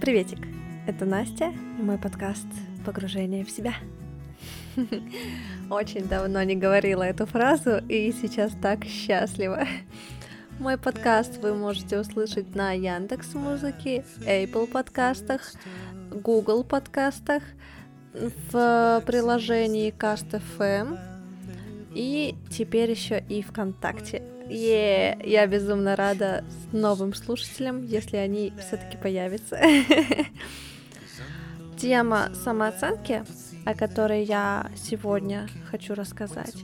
Приветик, это Настя и мой подкаст «Погружение в себя». Очень давно не говорила эту фразу и сейчас так счастлива. Мой подкаст вы можете услышать на Яндекс Музыке, Apple подкастах, Google подкастах, в приложении Cast.fm и теперь еще и ВКонтакте. Е, я безумно рада новым слушателям, если они все-таки появятся. Тема самооценки, о которой я сегодня хочу рассказать,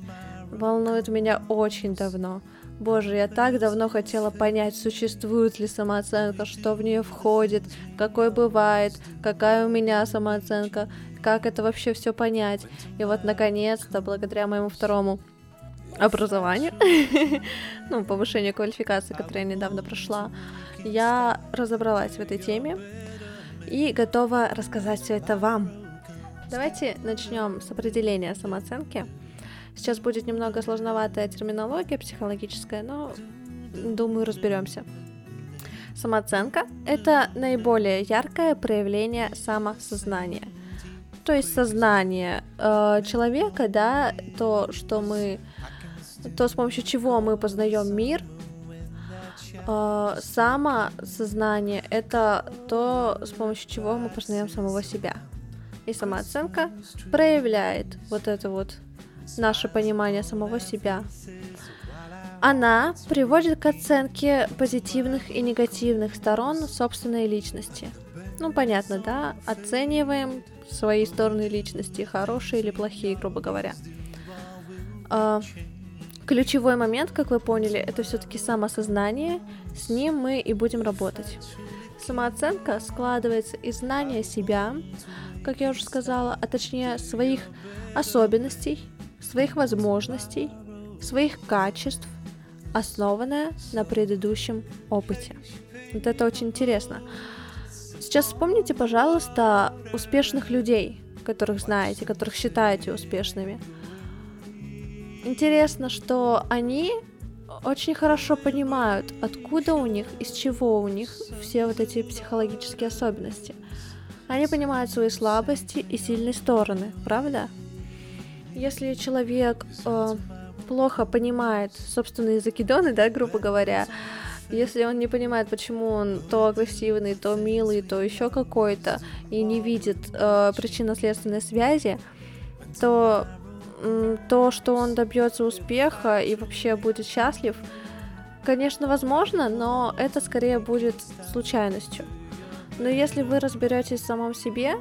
волнует меня очень давно. Боже, я так давно хотела понять, существует ли самооценка, что в нее входит, какой бывает, какая у меня самооценка, как это вообще все понять. И вот наконец-то, благодаря моему второму образованию, ну, повышению квалификации, которое я недавно прошла, я разобралась в этой теме и готова рассказать все это вам. Давайте начнем с определения самооценки. Сейчас будет немного сложноватая терминология психологическая, но думаю, разберемся. Самооценка — это наиболее яркое проявление самосознания. То есть сознание э, человека, да, то, что мы, то, с помощью чего мы познаем мир, э, самосознание — это то, с помощью чего мы познаем самого себя. И самооценка проявляет вот это вот наше понимание самого себя. Она приводит к оценке позитивных и негативных сторон собственной личности. Ну, понятно, да? Оцениваем свои стороны личности, хорошие или плохие, грубо говоря. Ключевой момент, как вы поняли, это все-таки самосознание. С ним мы и будем работать. Самооценка складывается из знания себя, как я уже сказала, а точнее своих особенностей, своих возможностей, своих качеств, основанная на предыдущем опыте. Вот это очень интересно. Сейчас вспомните, пожалуйста, успешных людей, которых знаете, которых считаете успешными. Интересно, что они очень хорошо понимают, откуда у них, из чего у них все вот эти психологические особенности. Они понимают свои слабости и сильные стороны, правда? Если человек э, плохо понимает собственные закидоны, да, грубо говоря, если он не понимает, почему он то агрессивный, то милый, то еще какой-то, и не видит э, причинно-следственной связи, то то, что он добьется успеха и вообще будет счастлив, конечно, возможно, но это скорее будет случайностью. Но если вы разберетесь в самом себе,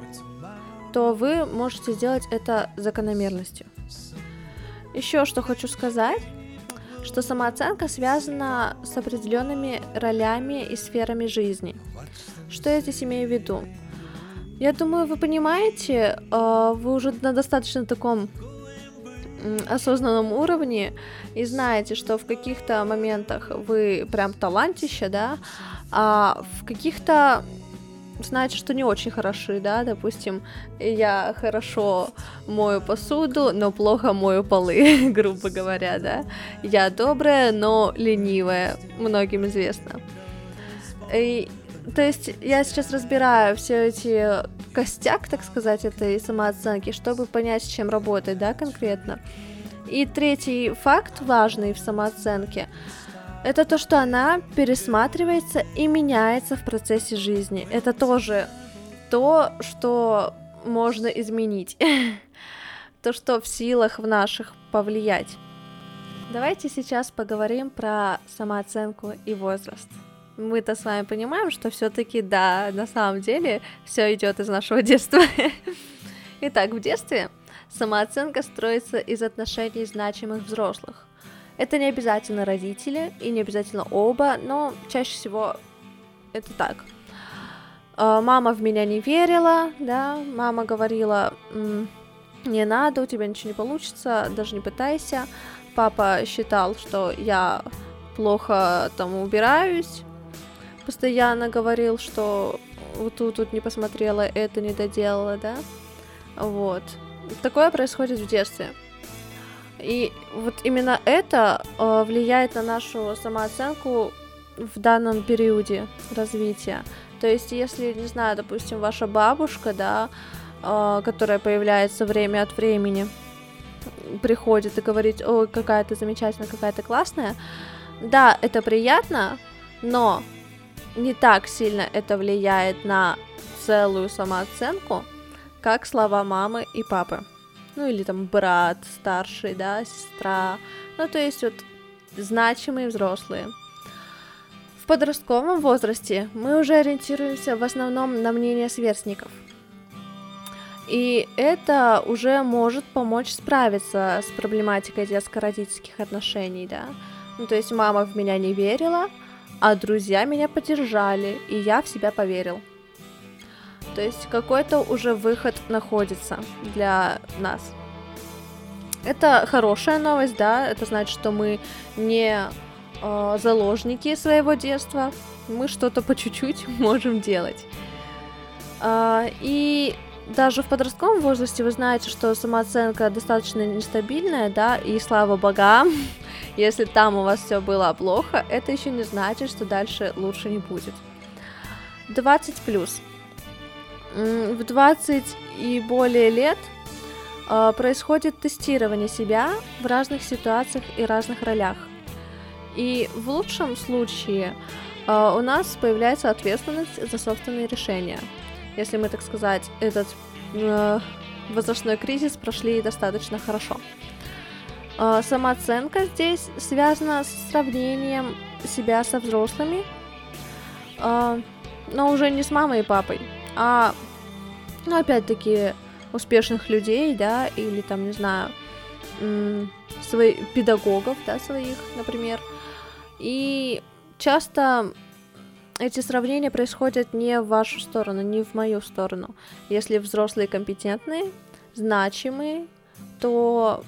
то вы можете сделать это закономерностью. Еще что хочу сказать, что самооценка связана с определенными ролями и сферами жизни. Что я здесь имею в виду? Я думаю, вы понимаете, э, вы уже на достаточно таком осознанном уровне и знаете, что в каких-то моментах вы прям талантище, да, а в каких-то знаете, что не очень хороши, да, допустим, я хорошо мою посуду, но плохо мою полы, грубо говоря, да, я добрая, но ленивая, многим известно. И, то есть я сейчас разбираю все эти костяк, так сказать, этой самооценки, чтобы понять, с чем работать, да, конкретно. И третий факт важный в самооценке — это то, что она пересматривается и меняется в процессе жизни. Это тоже то, что можно изменить. то, что в силах в наших повлиять. Давайте сейчас поговорим про самооценку и возраст. Мы-то с вами понимаем, что все-таки да, на самом деле все идет из нашего детства. Итак, в детстве самооценка строится из отношений значимых взрослых. Это не обязательно родители и не обязательно оба, но чаще всего это так. А, мама в меня не верила, да, мама говорила, не надо, у тебя ничего не получится, даже не пытайся. Папа считал, что я плохо там убираюсь, постоянно говорил, что вот тут, тут не посмотрела, это не доделала, да, вот. Такое происходит в детстве. И вот именно это э, влияет на нашу самооценку в данном периоде развития. То есть, если, не знаю, допустим, ваша бабушка, да, э, которая появляется время от времени, приходит и говорит, ой, какая ты замечательная, какая ты классная, да, это приятно, но не так сильно это влияет на целую самооценку, как слова мамы и папы. Ну или там брат старший, да, сестра. Ну то есть вот значимые взрослые. В подростковом возрасте мы уже ориентируемся в основном на мнение сверстников. И это уже может помочь справиться с проблематикой детско-родительских отношений, да. Ну, то есть мама в меня не верила, а друзья меня поддержали, и я в себя поверил. То есть какой-то уже выход находится для нас. Это хорошая новость, да, это значит, что мы не э, заложники своего детства, мы что-то по чуть-чуть можем делать. Э, и даже в подростковом возрасте вы знаете, что самооценка достаточно нестабильная, да, и слава богам, если там у вас все было плохо, это еще не значит, что дальше лучше не будет. 20 плюс. В 20 и более лет э, происходит тестирование себя в разных ситуациях и разных ролях. И в лучшем случае э, у нас появляется ответственность за собственные решения если мы, так сказать, этот э, возрастной кризис прошли достаточно хорошо. Э, самооценка здесь связана с сравнением себя со взрослыми, э, но уже не с мамой и папой, а, ну, опять-таки, успешных людей, да, или там, не знаю, своих педагогов, да, своих, например. И часто эти сравнения происходят не в вашу сторону, не в мою сторону. Если взрослые компетентные, значимые, то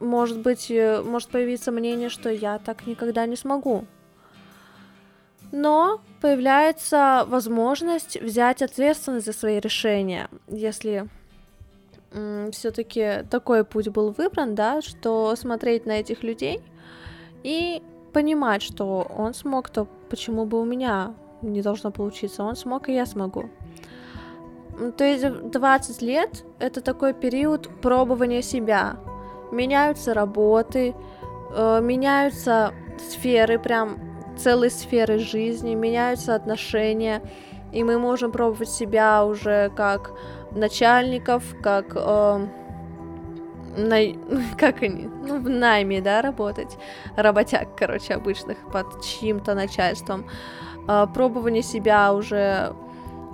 может быть, э, может появиться мнение, что я так никогда не смогу. Но появляется возможность взять ответственность за свои решения, если все-таки такой путь был выбран, да, что смотреть на этих людей и понимать, что он смог, то почему бы у меня не должно получиться? Он смог, и я смогу. То есть 20 лет — это такой период пробования себя. Меняются работы, э, меняются сферы, прям целые сферы жизни, меняются отношения, и мы можем пробовать себя уже как начальников, как э, на... как они, ну, в найме, да, работать, работяг, короче, обычных, под чьим-то начальством, э, пробование себя уже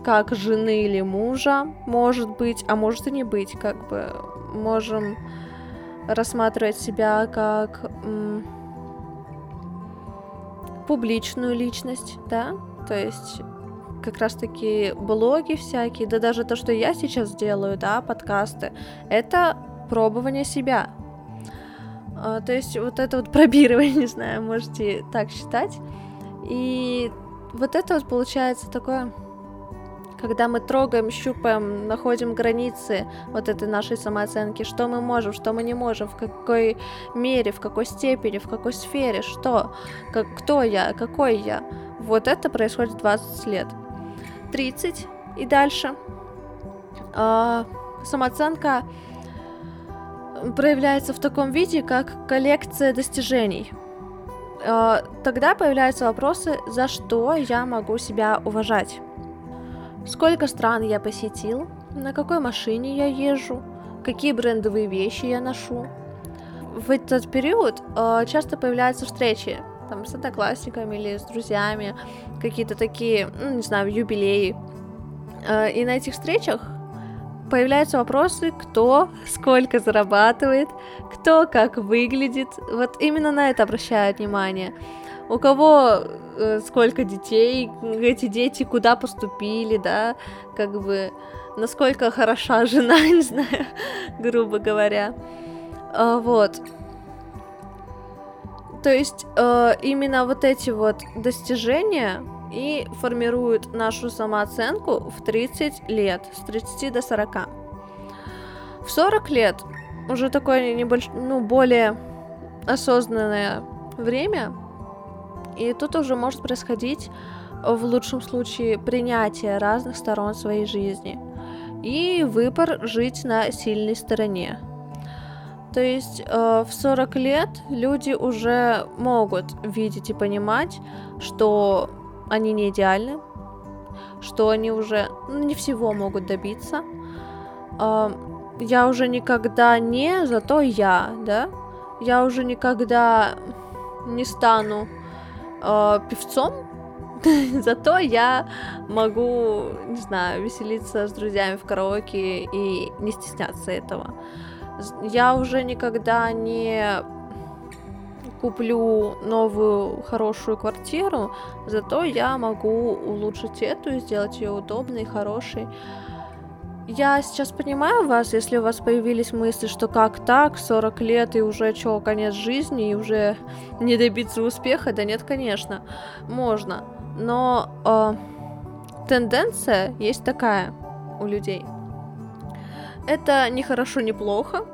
как жены или мужа, может быть, а может и не быть, как бы, можем рассматривать себя как м- публичную личность, да, то есть как раз-таки блоги всякие, да даже то, что я сейчас делаю, да, подкасты, это пробование себя. А, то есть вот это вот пробирование, не знаю, можете так считать. И вот это вот получается такое, когда мы трогаем, щупаем, находим границы вот этой нашей самооценки, что мы можем, что мы не можем, в какой мере, в какой степени, в какой сфере, что, как, кто я, какой я. Вот это происходит 20 лет. 30 и дальше. А, самооценка проявляется в таком виде, как коллекция достижений. Э, тогда появляются вопросы, за что я могу себя уважать. Сколько стран я посетил, на какой машине я езжу, какие брендовые вещи я ношу. В этот период э, часто появляются встречи там, с одноклассниками или с друзьями, какие-то такие, ну, не знаю, юбилеи. Э, и на этих встречах появляются вопросы, кто сколько зарабатывает, кто как выглядит. Вот именно на это обращают внимание. У кого э, сколько детей, эти дети куда поступили, да, как бы насколько хороша жена, не знаю, грубо говоря. А, вот. То есть э, именно вот эти вот достижения и формируют нашу самооценку в 30 лет, с 30 до 40. В 40 лет уже такое небольш... ну, более осознанное время, И тут уже может происходить в лучшем случае принятие разных сторон своей жизни и выбор жить на сильной стороне. То есть э, в 40 лет люди уже могут видеть и понимать, что они не идеальны, что они уже ну, не всего могут добиться. Э, я уже никогда не, зато я, да? Я уже никогда не стану э, певцом, зато я могу, не знаю, веселиться с друзьями в караоке и не стесняться этого. Я уже никогда не куплю новую хорошую квартиру, зато я могу улучшить эту и сделать ее удобной, хорошей. Я сейчас понимаю вас, если у вас появились мысли, что как так, 40 лет и уже что, конец жизни, и уже не добиться успеха, да нет, конечно, можно. Но э, тенденция есть такая у людей. Это не хорошо, не плохо.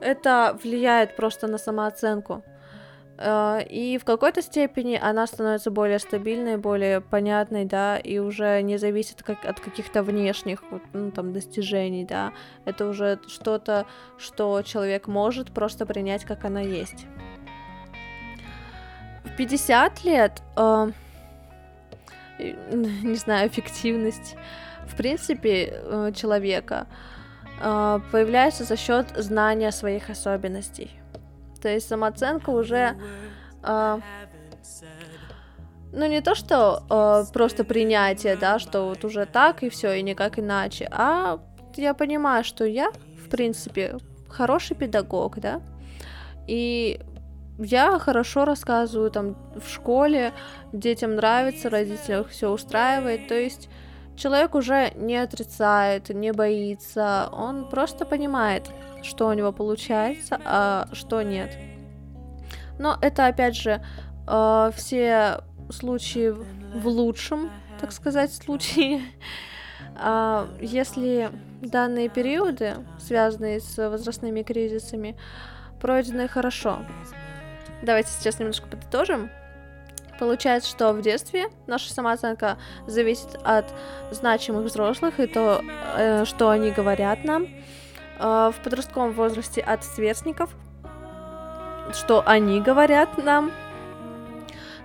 Это влияет просто на самооценку. Э, и в какой-то степени она становится более стабильной, более понятной, да, и уже не зависит как от каких-то внешних ну, там, достижений, да. Это уже что-то, что человек может просто принять, как она есть. В 50 лет, э, не знаю, эффективность, в принципе, э, человека э, появляется за счет знания своих особенностей то есть самооценка уже... Э, ну, не то, что э, просто принятие, да, что вот уже так и все, и никак иначе, а я понимаю, что я, в принципе, хороший педагог, да, и я хорошо рассказываю там в школе, детям нравится, родителям все устраивает, то есть человек уже не отрицает, не боится, он просто понимает, что у него получается, а что нет. Но это, опять же, э, все случаи в лучшем, так сказать, случае. А если данные периоды, связанные с возрастными кризисами, пройдены хорошо. Давайте сейчас немножко подытожим. Получается, что в детстве наша самооценка зависит от значимых взрослых и то, э, что они говорят нам. Э, в подростковом возрасте от сверстников, что они говорят нам.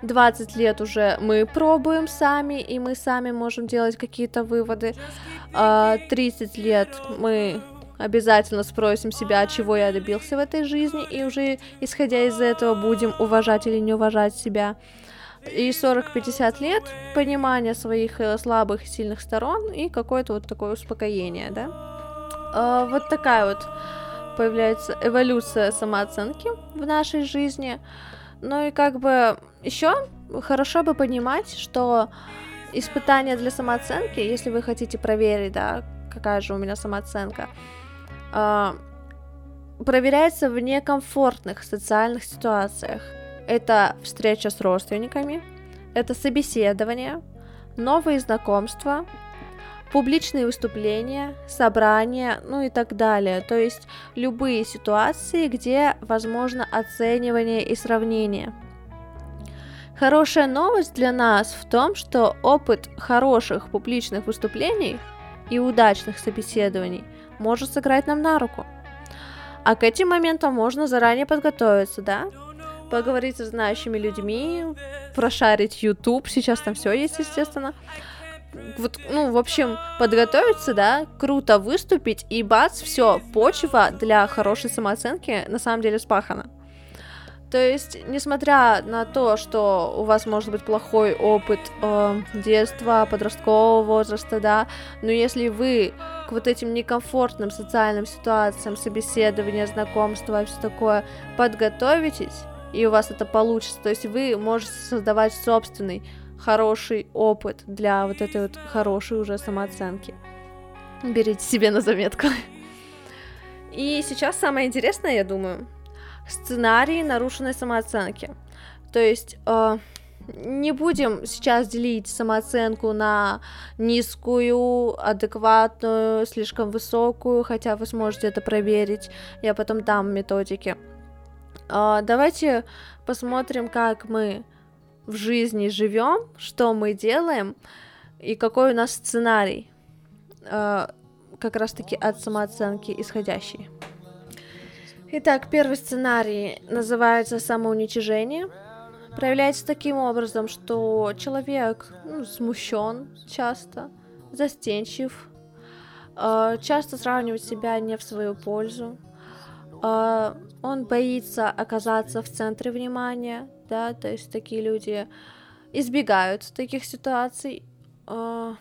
20 лет уже мы пробуем сами, и мы сами можем делать какие-то выводы. 30 э, лет мы обязательно спросим себя, чего я добился в этой жизни, и уже исходя из этого будем уважать или не уважать себя. И 40-50 лет понимание своих э, слабых и сильных сторон и какое-то вот такое успокоение, да? э, вот такая вот появляется эволюция самооценки в нашей жизни. Ну и как бы еще хорошо бы понимать, что испытания для самооценки, если вы хотите проверить, да, какая же у меня самооценка, э, проверяется в некомфортных социальных ситуациях. Это встреча с родственниками, это собеседование, новые знакомства, публичные выступления, собрания, ну и так далее. То есть любые ситуации, где возможно оценивание и сравнение. Хорошая новость для нас в том, что опыт хороших публичных выступлений и удачных собеседований может сыграть нам на руку. А к этим моментам можно заранее подготовиться, да? Поговорить с знающими людьми, прошарить YouTube, сейчас там все есть, естественно вот, ну, в общем, подготовиться, да, круто выступить, и бац, все, почва для хорошей самооценки на самом деле спахана. То есть, несмотря на то, что у вас может быть плохой опыт э, детства, подросткового возраста, да, но если вы к вот этим некомфортным социальным ситуациям, собеседования, знакомства и все такое подготовитесь, и у вас это получится, то есть вы можете создавать собственный хороший опыт для вот этой вот хорошей уже самооценки. Берите себе на заметку. И сейчас самое интересное, я думаю, сценарий нарушенной самооценки. То есть э, не будем сейчас делить самооценку на низкую, адекватную, слишком высокую, хотя вы сможете это проверить. Я потом дам методики. Э, давайте посмотрим, как мы в жизни живем, что мы делаем и какой у нас сценарий, э, как раз-таки от самооценки исходящий. Итак, первый сценарий называется самоуничижение. Проявляется таким образом, что человек ну, смущен часто, застенчив, э, часто сравнивает себя не в свою пользу, он боится оказаться в центре внимания, да, то есть такие люди избегают таких ситуаций, э,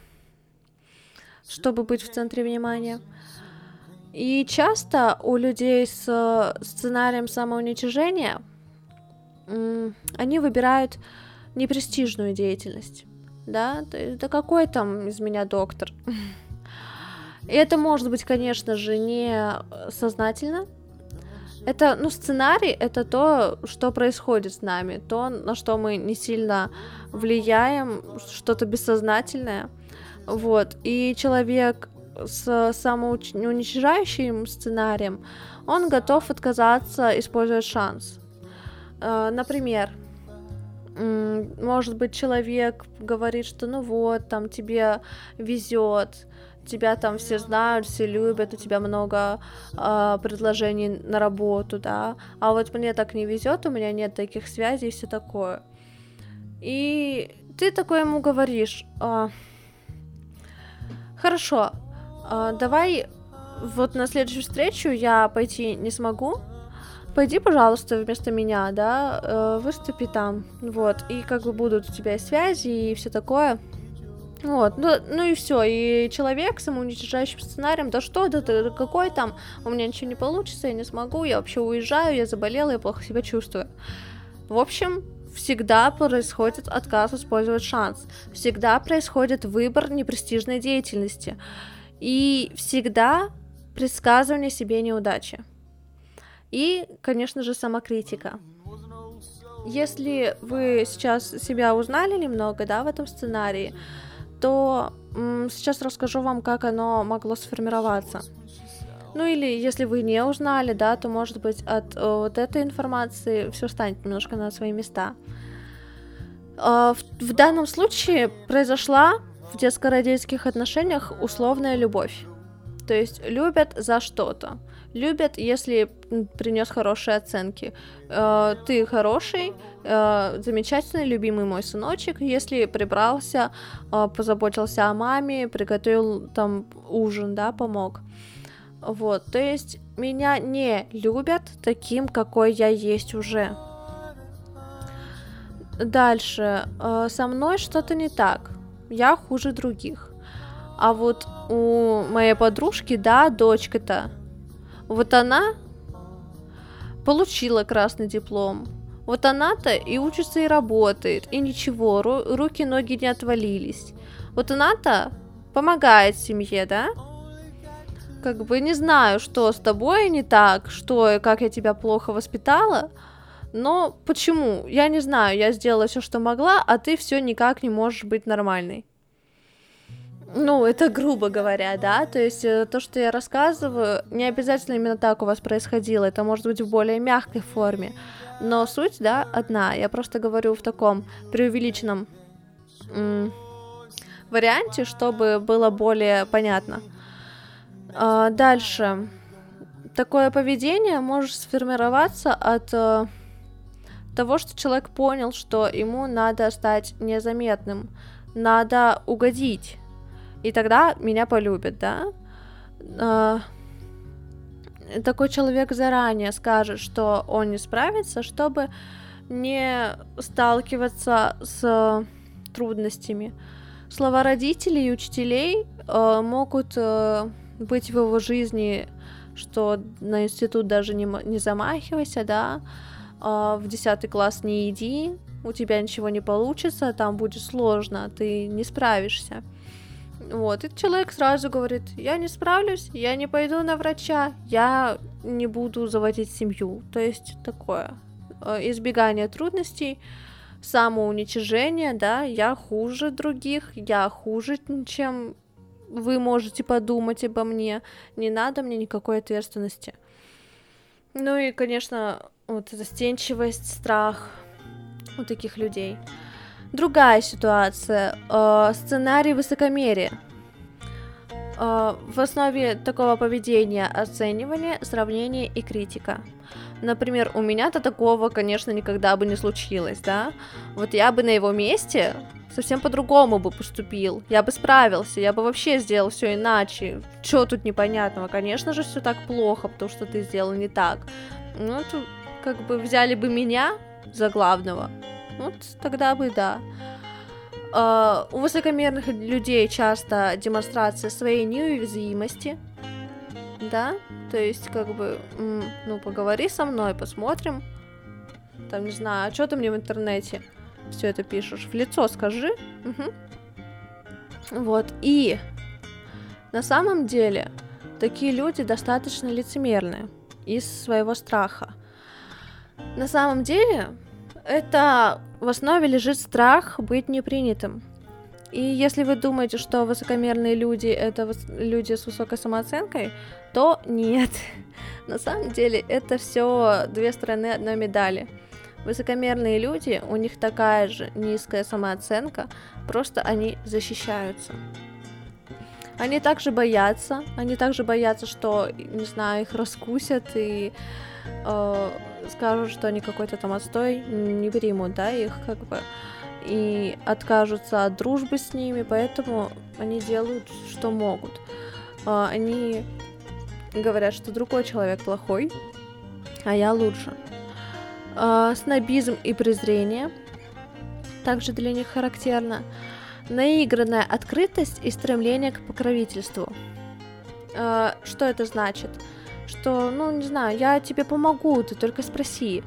чтобы быть в центре внимания. И часто у людей с сценарием самоуничижения они выбирают непрестижную деятельность, да, то есть, да какой там из меня доктор? И это может быть, конечно же, не сознательно, это, ну, сценарий — это то, что происходит с нами, то, на что мы не сильно влияем, что-то бессознательное, вот, и человек с самоуничижающим сценарием, он готов отказаться использовать шанс. Э, например, может быть, человек говорит, что ну вот, там тебе везет, тебя там все знают, все любят, у тебя много э, предложений на работу, да, а вот мне так не везет, у меня нет таких связей и все такое. И ты такое ему говоришь, э, хорошо, э, давай вот на следующую встречу я пойти не смогу, пойди, пожалуйста, вместо меня, да, э, выступи там, вот, и как бы будут у тебя связи и все такое. Вот, ну, ну и все, и человек с самоуничтожающим сценарием, да что, да, да какой там, у меня ничего не получится, я не смогу, я вообще уезжаю, я заболела, я плохо себя чувствую. В общем, всегда происходит отказ использовать шанс, всегда происходит выбор непрестижной деятельности, и всегда предсказывание себе неудачи. И, конечно же, самокритика. Если вы сейчас себя узнали немного, да, в этом сценарии, то сейчас расскажу вам, как оно могло сформироваться. Ну или если вы не узнали, да, то может быть от э, вот этой информации все станет немножко на свои места. Э, в, в данном случае произошла в детско-родительских отношениях условная любовь. То есть любят за что-то любят, если принес хорошие оценки. Э, ты хороший, э, замечательный, любимый мой сыночек, если прибрался, э, позаботился о маме, приготовил там ужин, да, помог. Вот, то есть меня не любят таким, какой я есть уже. Дальше, со мной что-то не так, я хуже других. А вот у моей подружки, да, дочка-то вот она получила красный диплом. Вот она-то и учится, и работает, и ничего, ру- руки, ноги не отвалились. Вот она-то помогает семье, да? Как бы не знаю, что с тобой не так, что и как я тебя плохо воспитала, но почему? Я не знаю, я сделала все, что могла, а ты все никак не можешь быть нормальной. Ну, это грубо говоря, да, то есть э, то, что я рассказываю, не обязательно именно так у вас происходило, это может быть в более мягкой форме, но суть, да, одна, я просто говорю в таком преувеличенном м- варианте, чтобы было более понятно. А, дальше. Такое поведение может сформироваться от э, того, что человек понял, что ему надо стать незаметным, надо угодить и тогда меня полюбят, да? А, такой человек заранее скажет, что он не справится, чтобы не сталкиваться с трудностями. Слова родителей и учителей э, могут э, быть в его жизни, что на институт даже не, не замахивайся, да, э, в 10 класс не иди, у тебя ничего не получится, там будет сложно, ты не справишься. Вот, и человек сразу говорит, я не справлюсь, я не пойду на врача, я не буду заводить семью. То есть такое э, избегание трудностей, самоуничижение, да, я хуже других, я хуже, чем вы можете подумать обо мне, не надо мне никакой ответственности. Ну и, конечно, вот застенчивость, страх у таких людей. Другая ситуация. Э, сценарий высокомерия. Э, в основе такого поведения оценивание, сравнение и критика. Например, у меня-то такого, конечно, никогда бы не случилось, да? Вот я бы на его месте совсем по-другому бы поступил. Я бы справился, я бы вообще сделал все иначе. Что тут непонятного? Конечно же, все так плохо, потому что ты сделал не так. Ну, тут как бы взяли бы меня за главного. Вот тогда бы да. Uh, у высокомерных людей часто демонстрация своей неуязвимости, да, то есть как бы, ну, поговори со мной, посмотрим, там, не знаю, а что ты мне в интернете все это пишешь, в лицо скажи, угу. вот, и на самом деле такие люди достаточно лицемерные из своего страха. На самом деле это в основе лежит страх быть непринятым. И если вы думаете, что высокомерные люди это люди с высокой самооценкой, то нет. На самом деле это все две стороны одной медали. Высокомерные люди, у них такая же низкая самооценка, просто они защищаются. Они также боятся, они также боятся, что, не знаю, их раскусят и э, скажут, что они какой-то там отстой, не примут, да, их как бы и откажутся от дружбы с ними, поэтому они делают, что могут. Э, они говорят, что другой человек плохой, а я лучше. Э, снобизм и презрение также для них характерно наигранная открытость и стремление к покровительству. Э, что это значит? Что, ну, не знаю, я тебе помогу, ты только спроси.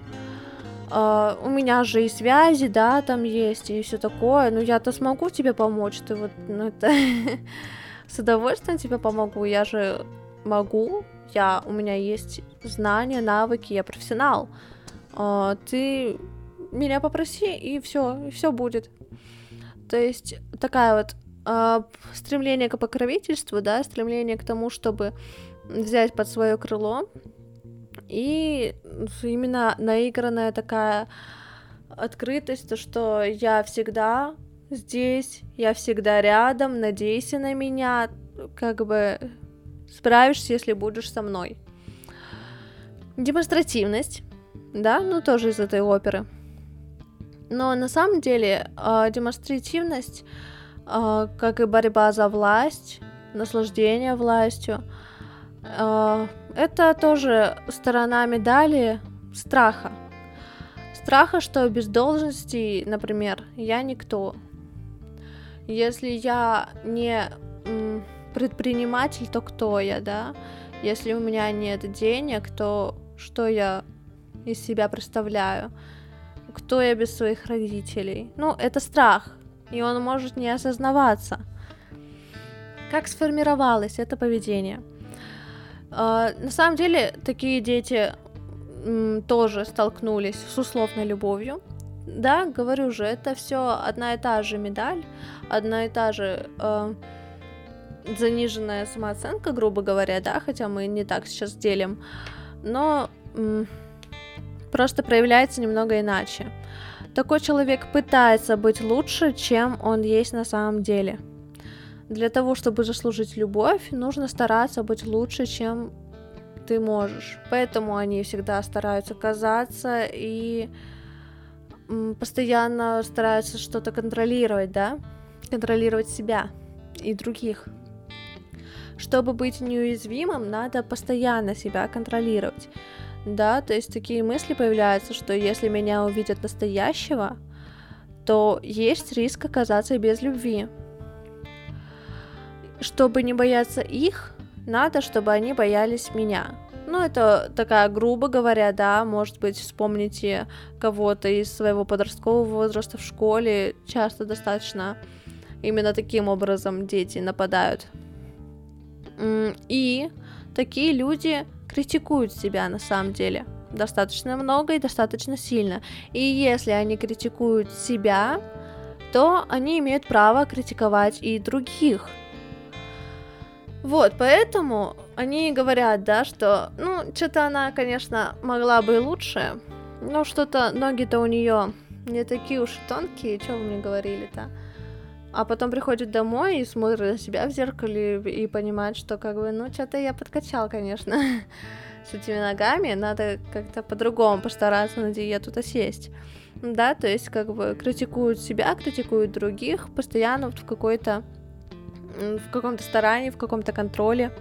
Э, у меня же и связи, да, там есть, и все такое. Ну, я-то смогу тебе помочь, ты вот, ну, это... С удовольствием тебе помогу, я же могу, я, у меня есть знания, навыки, я профессионал. Э, ты меня попроси, и все, и все будет. То есть такая вот э, стремление к покровительству, да, стремление к тому, чтобы взять под свое крыло, и именно наигранная такая открытость, то что я всегда здесь, я всегда рядом, надейся на меня, как бы справишься, если будешь со мной. Демонстративность, да, ну тоже из этой оперы. Но на самом деле э, демонстративность, э, как и борьба за власть, наслаждение властью, э, это тоже сторона медали страха. Страха, что без должности, например, я никто. Если я не предприниматель, то кто я, да? Если у меня нет денег, то что я из себя представляю? Кто я без своих родителей. Ну, это страх, и он может не осознаваться. Как сформировалось это поведение? Uh, на самом деле, такие дети тоже столкнулись с условной любовью. Да, говорю же, это все одна и та же медаль, одна и та же э, заниженная самооценка, грубо говоря, да, хотя мы не так сейчас делим, но просто проявляется немного иначе. Такой человек пытается быть лучше, чем он есть на самом деле. Для того, чтобы заслужить любовь, нужно стараться быть лучше, чем ты можешь. Поэтому они всегда стараются казаться и постоянно стараются что-то контролировать, да? Контролировать себя и других. Чтобы быть неуязвимым, надо постоянно себя контролировать да, то есть такие мысли появляются, что если меня увидят настоящего, то есть риск оказаться без любви. Чтобы не бояться их, надо, чтобы они боялись меня. Ну, это такая, грубо говоря, да, может быть, вспомните кого-то из своего подросткового возраста в школе, часто достаточно именно таким образом дети нападают. И такие люди критикуют себя на самом деле достаточно много и достаточно сильно. И если они критикуют себя, то они имеют право критиковать и других. Вот, поэтому они говорят, да, что, ну, что-то она, конечно, могла бы и лучше, но что-то ноги-то у нее не такие уж тонкие, что вы мне говорили-то? А потом приходит домой и смотрит на себя в зеркале и понимает, что как бы, ну, что-то я подкачал, конечно, с этими ногами, надо как-то по-другому постараться на диету-то сесть. Да, то есть как бы критикуют себя, критикуют других, постоянно вот в какой-то в каком-то старании, в каком-то контроле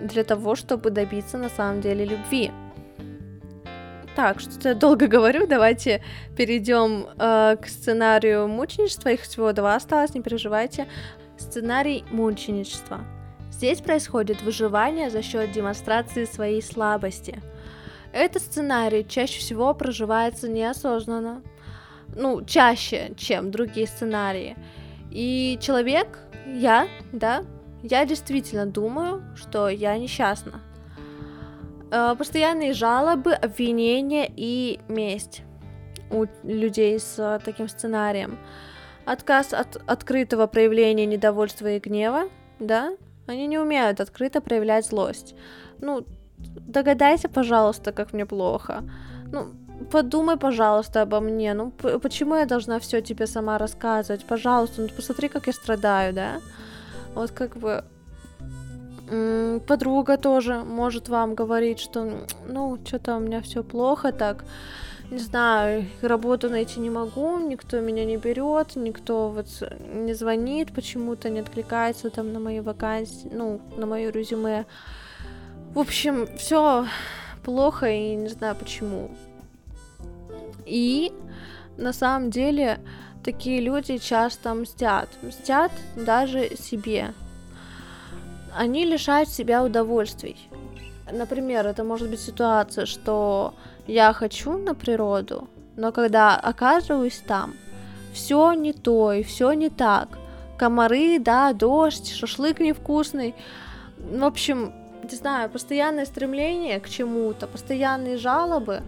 для того, чтобы добиться на самом деле любви. Так, что-то я долго говорю, давайте перейдем э, к сценарию мученичества. Их всего два осталось, не переживайте. Сценарий мученичества. Здесь происходит выживание за счет демонстрации своей слабости. Этот сценарий чаще всего проживается неосознанно, ну, чаще, чем другие сценарии. И человек, я, да, я действительно думаю, что я несчастна. Э, постоянные жалобы, обвинения и месть у людей с таким сценарием. Отказ от открытого проявления недовольства и гнева, да, они не умеют открыто проявлять злость. Ну, догадайся, пожалуйста, как мне плохо. Ну, подумай, пожалуйста, обо мне. Ну, почему я должна все тебе сама рассказывать? Пожалуйста, ну посмотри, как я страдаю, да? Вот как бы подруга тоже может вам говорить, что, ну, что-то у меня все плохо так, не знаю, работу найти не могу, никто меня не берет, никто вот не звонит, почему-то не откликается там на мои вакансии, ну, на мое резюме. В общем, все плохо и не знаю почему. И на самом деле такие люди часто мстят, мстят даже себе, они лишают себя удовольствий. Например, это может быть ситуация, что я хочу на природу, но когда оказываюсь там, все не то и все не так. Комары, да, дождь, шашлык невкусный. В общем, не знаю, постоянное стремление к чему-то, постоянные жалобы,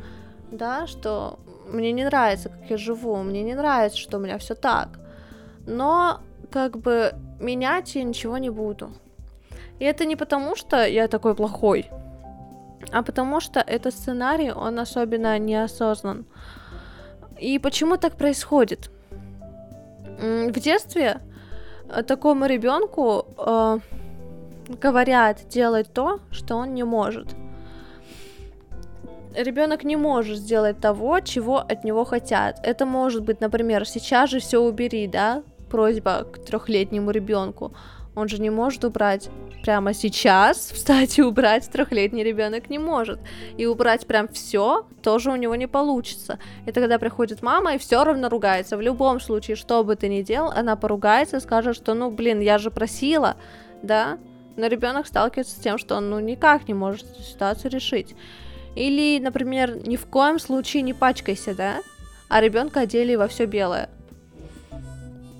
да, что мне не нравится, как я живу, мне не нравится, что у меня все так. Но как бы менять я ничего не буду. И это не потому, что я такой плохой, а потому что этот сценарий, он особенно неосознан. И почему так происходит? В детстве э, такому ребенку э, говорят делать то, что он не может. Ребенок не может сделать того, чего от него хотят. Это может быть, например, сейчас же все убери, да, просьба к трехлетнему ребенку. Он же не может убрать прямо сейчас, встать и убрать трехлетний ребенок не может. И убрать прям все тоже у него не получится. И тогда приходит мама и все равно ругается. В любом случае, что бы ты ни делал, она поругается и скажет, что ну блин, я же просила, да? Но ребенок сталкивается с тем, что он ну никак не может ситуацию решить. Или, например, ни в коем случае не пачкайся, да? А ребенка одели во все белое.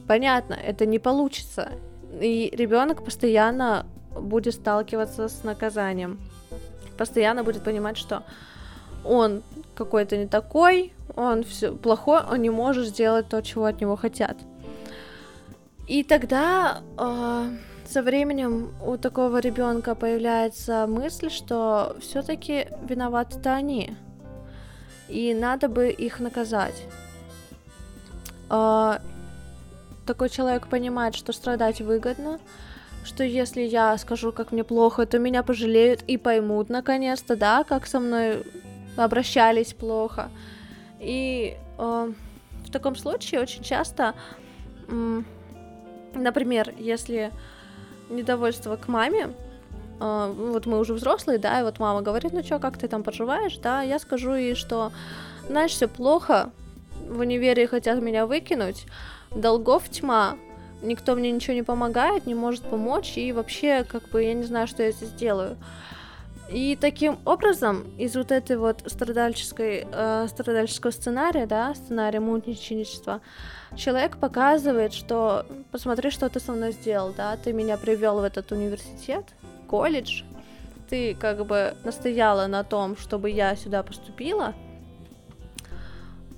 Понятно, это не получится. И ребенок постоянно будет сталкиваться с наказанием. Постоянно будет понимать, что он какой-то не такой, он все плохой, он не может сделать то, чего от него хотят. И тогда э, со временем у такого ребенка появляется мысль, что все-таки виноваты-то они. И надо бы их наказать. Э, такой человек понимает, что страдать выгодно, что если я скажу, как мне плохо, то меня пожалеют и поймут наконец-то, да, как со мной обращались плохо. И э, в таком случае очень часто, э, например, если недовольство к маме, э, вот мы уже взрослые, да, и вот мама говорит, ну что, как ты там поживаешь, да, я скажу ей, что, знаешь, все плохо, в универе хотят меня выкинуть, долгов тьма, никто мне ничего не помогает, не может помочь, и вообще, как бы, я не знаю, что я здесь делаю. И таким образом, из вот этой вот страдальческой, э, страдальческого сценария, да, сценария мученичества, человек показывает, что посмотри, что ты со мной сделал, да, ты меня привел в этот университет, колледж, ты как бы настояла на том, чтобы я сюда поступила,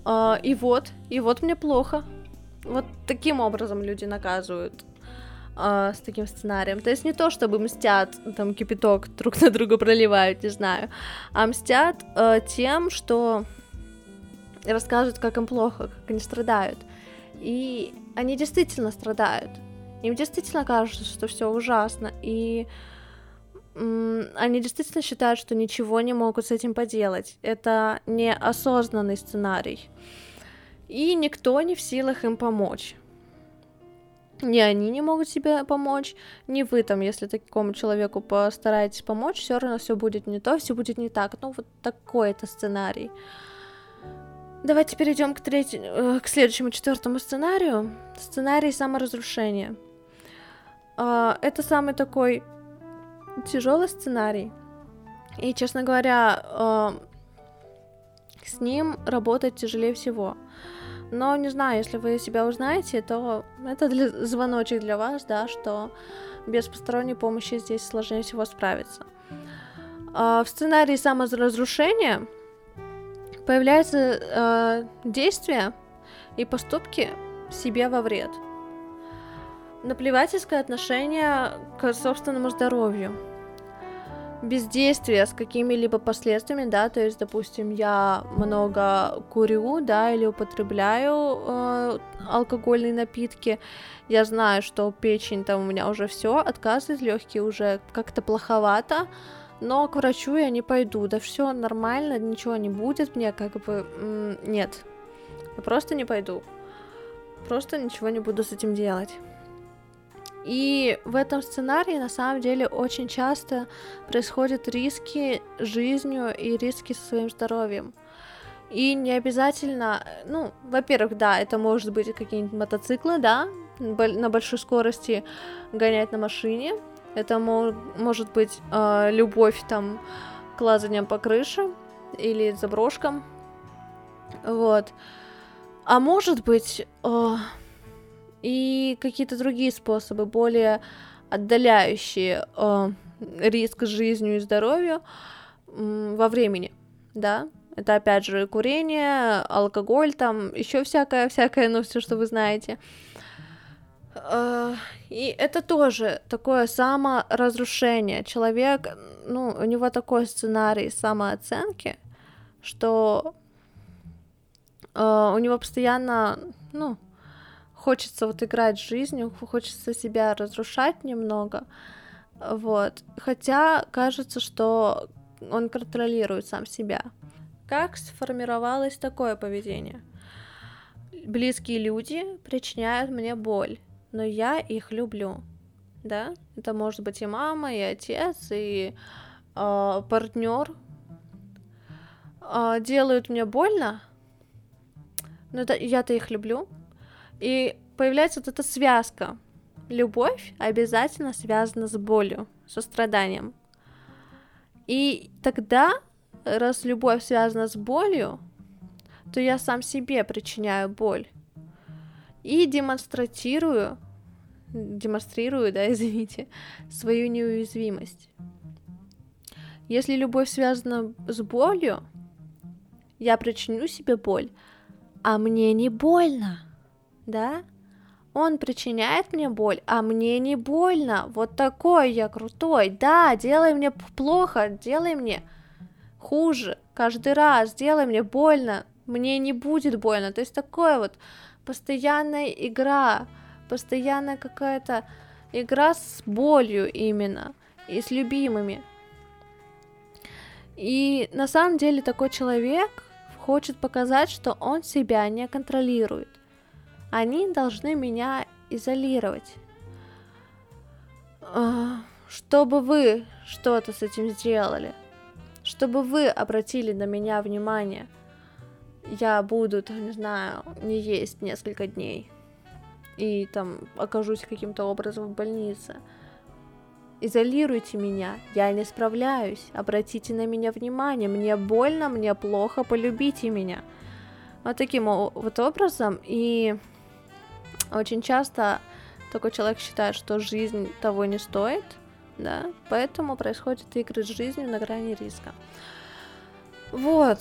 э, и вот, и вот мне плохо, вот таким образом люди наказывают э, с таким сценарием. То есть не то, чтобы мстят, там кипяток друг на друга проливают, не знаю, а мстят э, тем, что и рассказывают, как им плохо, как они страдают. И они действительно страдают. Им действительно кажется, что все ужасно. И они действительно считают, что ничего не могут с этим поделать. Это неосознанный сценарий. И никто не в силах им помочь. Ни они не могут себе помочь, ни вы там, если такому человеку постараетесь помочь, все равно все будет не то, все будет не так. Ну, вот такой это сценарий. Давайте перейдем к, третьему, э, к следующему четвертому сценарию. Сценарий саморазрушения. А, это самый такой тяжелый сценарий. И, честно говоря, э, с ним работать тяжелее всего. Но не знаю, если вы себя узнаете, то это для, звоночек для вас, да, что без посторонней помощи здесь сложнее всего справиться. А, в сценарии саморазрушения появляются э, действия и поступки себе во вред. Наплевательское отношение к собственному здоровью бездействие с какими-либо последствиями, да, то есть, допустим, я много курю, да, или употребляю э, алкогольные напитки, я знаю, что печень там у меня уже все отказывает, легкие уже как-то плоховато, но к врачу я не пойду, да все нормально, ничего не будет, мне как бы нет, я просто не пойду, просто ничего не буду с этим делать. И в этом сценарии на самом деле очень часто происходят риски жизнью и риски со своим здоровьем. И не обязательно, ну, во-первых, да, это может быть какие-нибудь мотоциклы, да, на большой скорости гонять на машине. Это мо- может быть э, любовь там к лазаниям по крыше или заброшкам. Вот. А может быть, э, и какие-то другие способы, более отдаляющие э, риск жизнью и здоровью э, во времени, да, это опять же курение, алкоголь, там еще всякое, всякое, ну все, что вы знаете. Э, и это тоже такое саморазрушение. Человек, ну, у него такой сценарий самооценки, что э, у него постоянно, ну, хочется вот играть жизнью, хочется себя разрушать немного, вот. Хотя кажется, что он контролирует сам себя. Как сформировалось такое поведение? Близкие люди причиняют мне боль, но я их люблю. Да, это может быть и мама, и отец, и э, партнер. Э, делают мне больно, но это, я-то их люблю, и появляется вот эта связка. Любовь обязательно связана с болью, со страданием. И тогда, раз любовь связана с болью, то я сам себе причиняю боль. И демонстрирую, демонстрирую, да, извините, свою неуязвимость. Если любовь связана с болью, я причиню себе боль, а мне не больно да? Он причиняет мне боль, а мне не больно. Вот такой я крутой. Да, делай мне плохо, делай мне хуже. Каждый раз делай мне больно, мне не будет больно. То есть такое вот постоянная игра, постоянная какая-то игра с болью именно и с любимыми. И на самом деле такой человек хочет показать, что он себя не контролирует. Они должны меня изолировать. А, чтобы вы что-то с этим сделали. Чтобы вы обратили на меня внимание. Я буду, там, не знаю, не есть несколько дней. И там окажусь каким-то образом в больнице. Изолируйте меня, я не справляюсь, обратите на меня внимание, мне больно, мне плохо, полюбите меня. Вот таким вот образом, и очень часто такой человек считает, что жизнь того не стоит, да, поэтому происходят игры с жизнью на грани риска. Вот,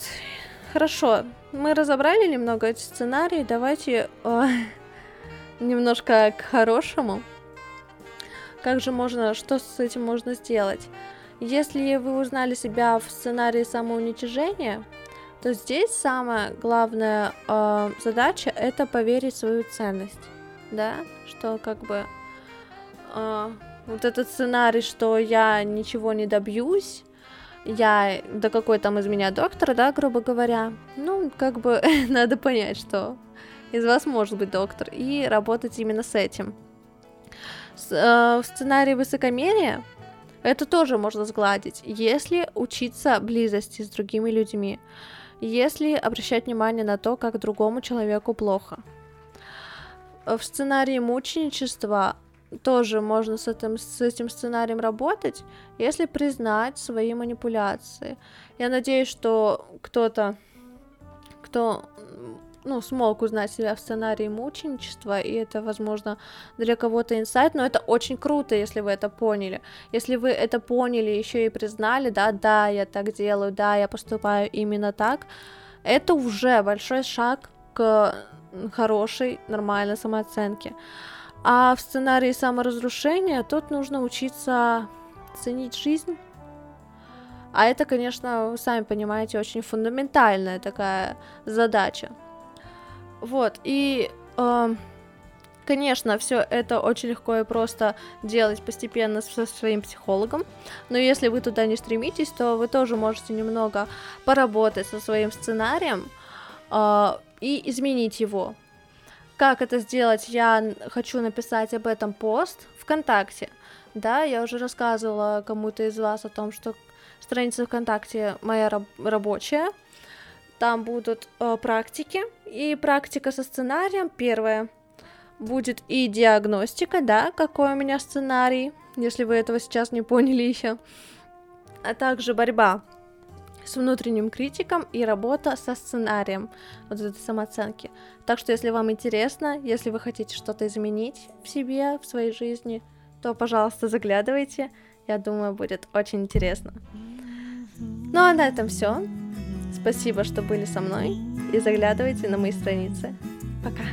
хорошо, мы разобрали немного эти сценарии, давайте э, немножко к хорошему. Как же можно, что с этим можно сделать? Если вы узнали себя в сценарии самоуничижения, то здесь самая главная э, задача это поверить в свою ценность, да, что как бы э, вот этот сценарий, что я ничего не добьюсь, я, да какой там из меня доктор, да, грубо говоря, ну, как бы надо понять, что из вас может быть доктор, и работать именно с этим. С, э, в сценарии высокомерия это тоже можно сгладить, если учиться близости с другими людьми, если обращать внимание на то, как другому человеку плохо. В сценарии мученичества тоже можно с этим, с этим сценарием работать, если признать свои манипуляции. Я надеюсь, что кто-то, кто ну, смог узнать себя в сценарии мученичества, и это, возможно, для кого-то инсайт, но это очень круто, если вы это поняли. Если вы это поняли, еще и признали, да, да, я так делаю, да, я поступаю именно так, это уже большой шаг к хорошей, нормальной самооценке. А в сценарии саморазрушения тут нужно учиться ценить жизнь. А это, конечно, вы сами понимаете, очень фундаментальная такая задача. Вот, и, э, конечно, все это очень легко и просто делать постепенно со своим психологом, но если вы туда не стремитесь, то вы тоже можете немного поработать со своим сценарием э, и изменить его. Как это сделать, я хочу написать об этом пост ВКонтакте. Да, я уже рассказывала кому-то из вас о том, что страница ВКонтакте моя раб- рабочая. Там будут э, практики, и практика со сценарием первая будет и диагностика, да, какой у меня сценарий, если вы этого сейчас не поняли еще, а также борьба с внутренним критиком и работа со сценарием вот этой самооценки. Так что, если вам интересно, если вы хотите что-то изменить в себе, в своей жизни, то, пожалуйста, заглядывайте. Я думаю, будет очень интересно. Ну а на этом все. Спасибо, что были со мной. И заглядывайте на мои страницы. Пока.